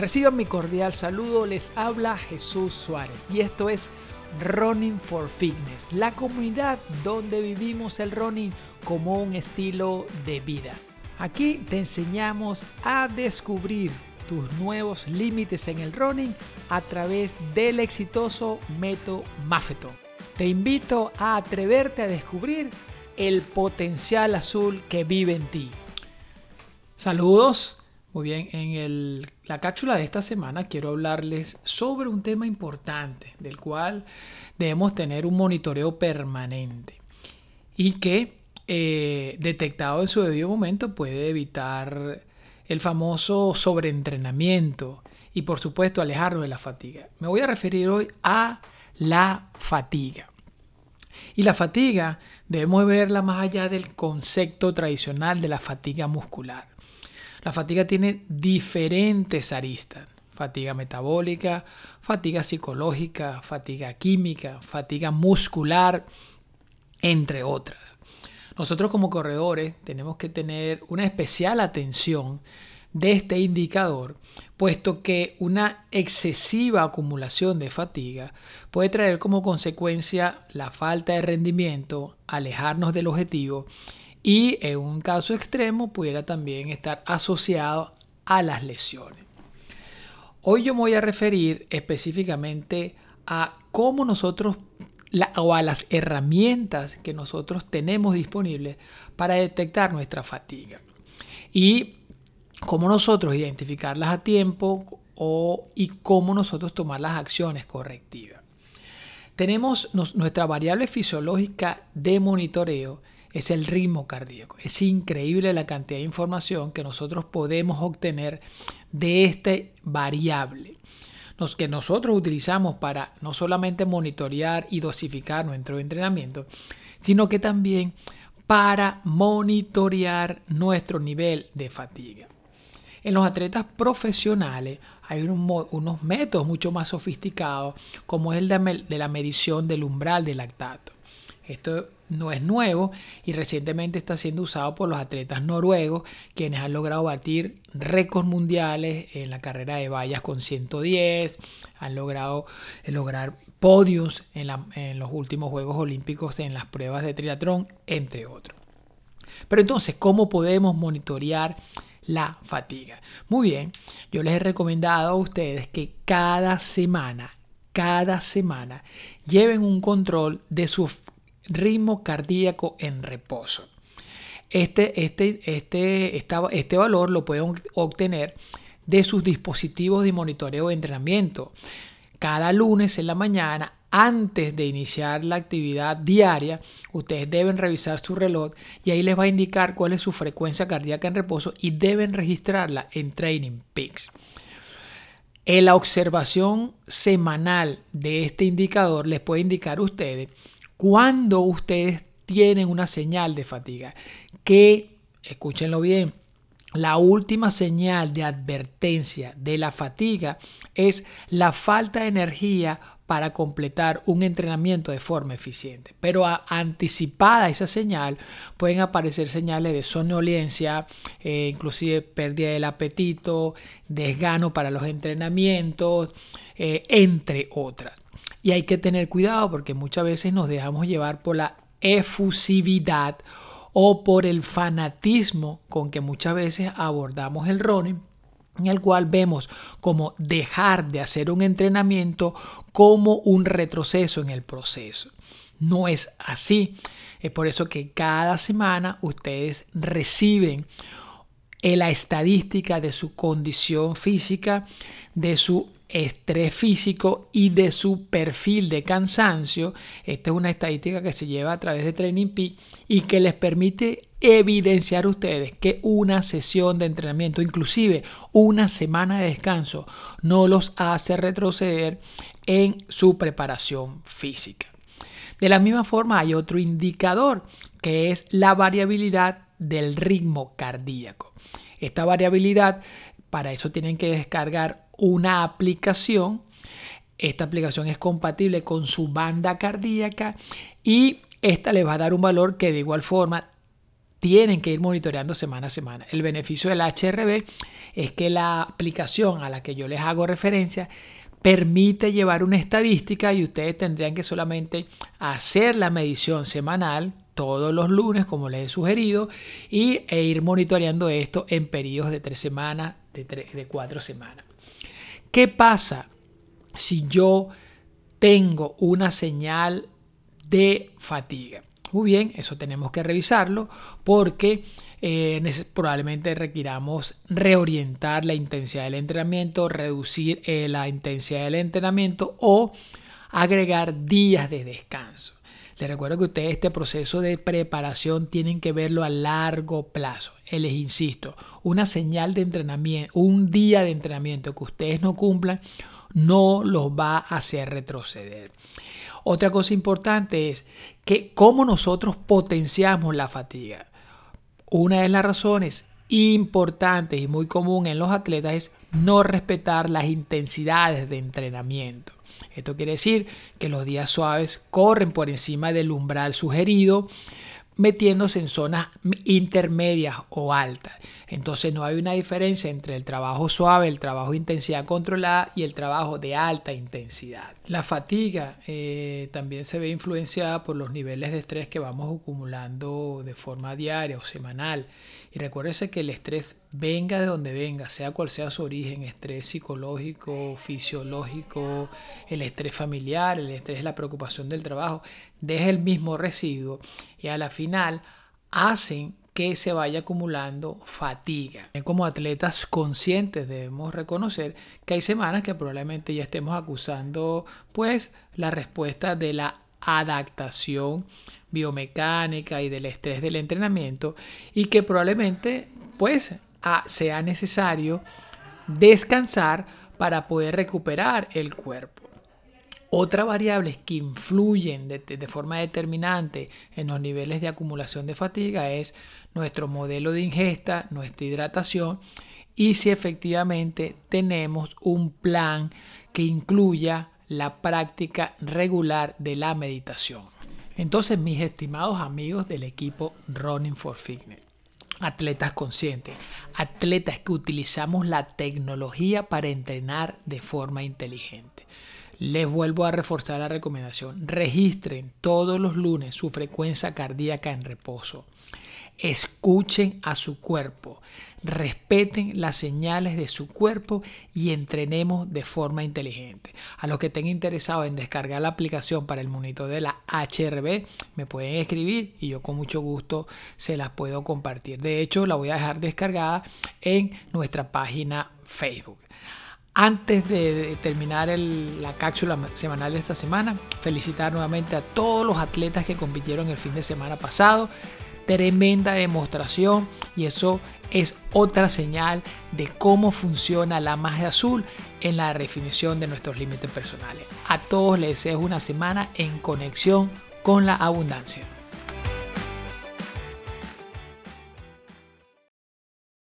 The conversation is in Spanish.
Reciban mi cordial saludo, les habla Jesús Suárez y esto es Running for Fitness, la comunidad donde vivimos el running como un estilo de vida. Aquí te enseñamos a descubrir tus nuevos límites en el running a través del exitoso método Mafeto. Te invito a atreverte a descubrir el potencial azul que vive en ti. Saludos, muy bien, en la cápsula de esta semana quiero hablarles sobre un tema importante del cual debemos tener un monitoreo permanente y que eh, detectado en su debido momento puede evitar el famoso sobreentrenamiento y por supuesto alejarnos de la fatiga. Me voy a referir hoy a la fatiga. Y la fatiga debemos verla más allá del concepto tradicional de la fatiga muscular. La fatiga tiene diferentes aristas. Fatiga metabólica, fatiga psicológica, fatiga química, fatiga muscular, entre otras. Nosotros como corredores tenemos que tener una especial atención de este indicador, puesto que una excesiva acumulación de fatiga puede traer como consecuencia la falta de rendimiento, alejarnos del objetivo y en un caso extremo pudiera también estar asociado a las lesiones. Hoy yo me voy a referir específicamente a cómo nosotros o a las herramientas que nosotros tenemos disponibles para detectar nuestra fatiga y cómo nosotros identificarlas a tiempo o, y cómo nosotros tomar las acciones correctivas. Tenemos nuestra variable fisiológica de monitoreo es el ritmo cardíaco. Es increíble la cantidad de información que nosotros podemos obtener de este variable. Que nosotros utilizamos para no solamente monitorear y dosificar nuestro entrenamiento, sino que también para monitorear nuestro nivel de fatiga. En los atletas profesionales hay unos, métodos mucho más sofisticados, como es el de, de la medición del umbral de lactato. Esto no es nuevo y recientemente está siendo usado por los atletas noruegos, quienes han logrado batir récords mundiales en la carrera de vallas con 110, han logrado eh, lograr podios en, en los últimos Juegos Olímpicos en las pruebas de triatlón, entre otros. Pero entonces, ¿cómo podemos monitorear la fatiga? Muy bien, yo les he recomendado a ustedes que cada semana, cada semana, lleven un control de su ritmo cardíaco en reposo. Este, este, este, este valor lo pueden obtener de sus dispositivos de monitoreo de entrenamiento. Cada lunes en la mañana, antes de iniciar la actividad diaria, ustedes deben revisar su reloj y ahí les va a indicar cuál es su frecuencia cardíaca en reposo y deben registrarla en Training Peaks. En la observación semanal de este indicador les puede indicar a ustedes cuando ustedes tienen una señal de fatiga, que, escúchenlo bien, la última señal de advertencia de la fatiga es la falta de energía para completar un entrenamiento de forma eficiente. Pero anticipada esa señal pueden aparecer señales de somnolencia, eh, inclusive pérdida del apetito, desgano para los entrenamientos, eh, entre otras. Y hay que tener cuidado porque muchas veces nos dejamos llevar por la efusividad o por el fanatismo con que muchas veces abordamos el running en el cual vemos como dejar de hacer un entrenamiento como un retroceso en el proceso. No es así. Es por eso que cada semana ustedes reciben la estadística de su condición física, de su estrés físico y de su perfil de cansancio. Esta es una estadística que se lleva a través de Training y que les permite evidenciar ustedes que una sesión de entrenamiento, inclusive una semana de descanso, no los hace retroceder en su preparación física. De la misma forma hay otro indicador que es la variabilidad del ritmo cardíaco. Esta variabilidad, para eso tienen que descargar una aplicación. Esta aplicación es compatible con su banda cardíaca y esta les va a dar un valor que de igual forma tienen que ir monitoreando semana a semana. El beneficio del HRB es que la aplicación a la que yo les hago referencia permite llevar una estadística y ustedes tendrían que solamente hacer la medición semanal todos los lunes, como les he sugerido, y, e ir monitoreando esto en periodos de tres semanas, de, de cuatro semanas. ¿Qué pasa si yo tengo una señal de fatiga? Muy bien, eso tenemos que revisarlo porque eh, probablemente requiramos reorientar la intensidad del entrenamiento, reducir eh, la intensidad del entrenamiento o agregar días de descanso. Les recuerdo que ustedes este proceso de preparación tienen que verlo a largo plazo. Les insisto, una señal de entrenamiento, un día de entrenamiento que ustedes no cumplan, no los va a hacer retroceder. Otra cosa importante es que cómo nosotros potenciamos la fatiga. Una de las razones importantes y muy común en los atletas es no respetar las intensidades de entrenamiento. Esto quiere decir que los días suaves corren por encima del umbral sugerido metiéndose en zonas intermedias o altas. Entonces no hay una diferencia entre el trabajo suave, el trabajo de intensidad controlada y el trabajo de alta intensidad. La fatiga eh, también se ve influenciada por los niveles de estrés que vamos acumulando de forma diaria o semanal. Y recuérdese que el estrés venga de donde venga, sea cual sea su origen, estrés psicológico, fisiológico, el estrés familiar, el estrés, la preocupación del trabajo, deja el mismo residuo y a la final hacen que se vaya acumulando fatiga. Como atletas conscientes debemos reconocer que hay semanas que probablemente ya estemos acusando pues la respuesta de la adaptación biomecánica y del estrés del entrenamiento y que probablemente pues sea necesario descansar para poder recuperar el cuerpo. Otra variables que influyen de, de, forma determinante en los niveles de acumulación de fatiga es nuestro modelo de ingesta, nuestra hidratación y si efectivamente tenemos un plan que incluya la práctica regular de la meditación. Entonces, mis estimados amigos del equipo Running for Fitness, atletas conscientes, atletas que utilizamos la tecnología para entrenar de forma inteligente. Les vuelvo a reforzar la recomendación. Registren todos los lunes su frecuencia cardíaca en reposo. Escuchen a su cuerpo, respeten las señales de su cuerpo y entrenemos de forma inteligente. A los que estén interesados en descargar la aplicación para el monitor de la HRB, me pueden escribir y yo con mucho gusto se las puedo compartir. De hecho, la voy a dejar descargada en nuestra página Facebook. Antes de terminar la cápsula semanal de esta semana, felicitar nuevamente a todos los atletas que compitieron el fin de semana pasado tremenda demostración y eso es otra señal de cómo funciona la magia azul en la definición de nuestros límites personales. A todos les deseo una semana en conexión con la abundancia.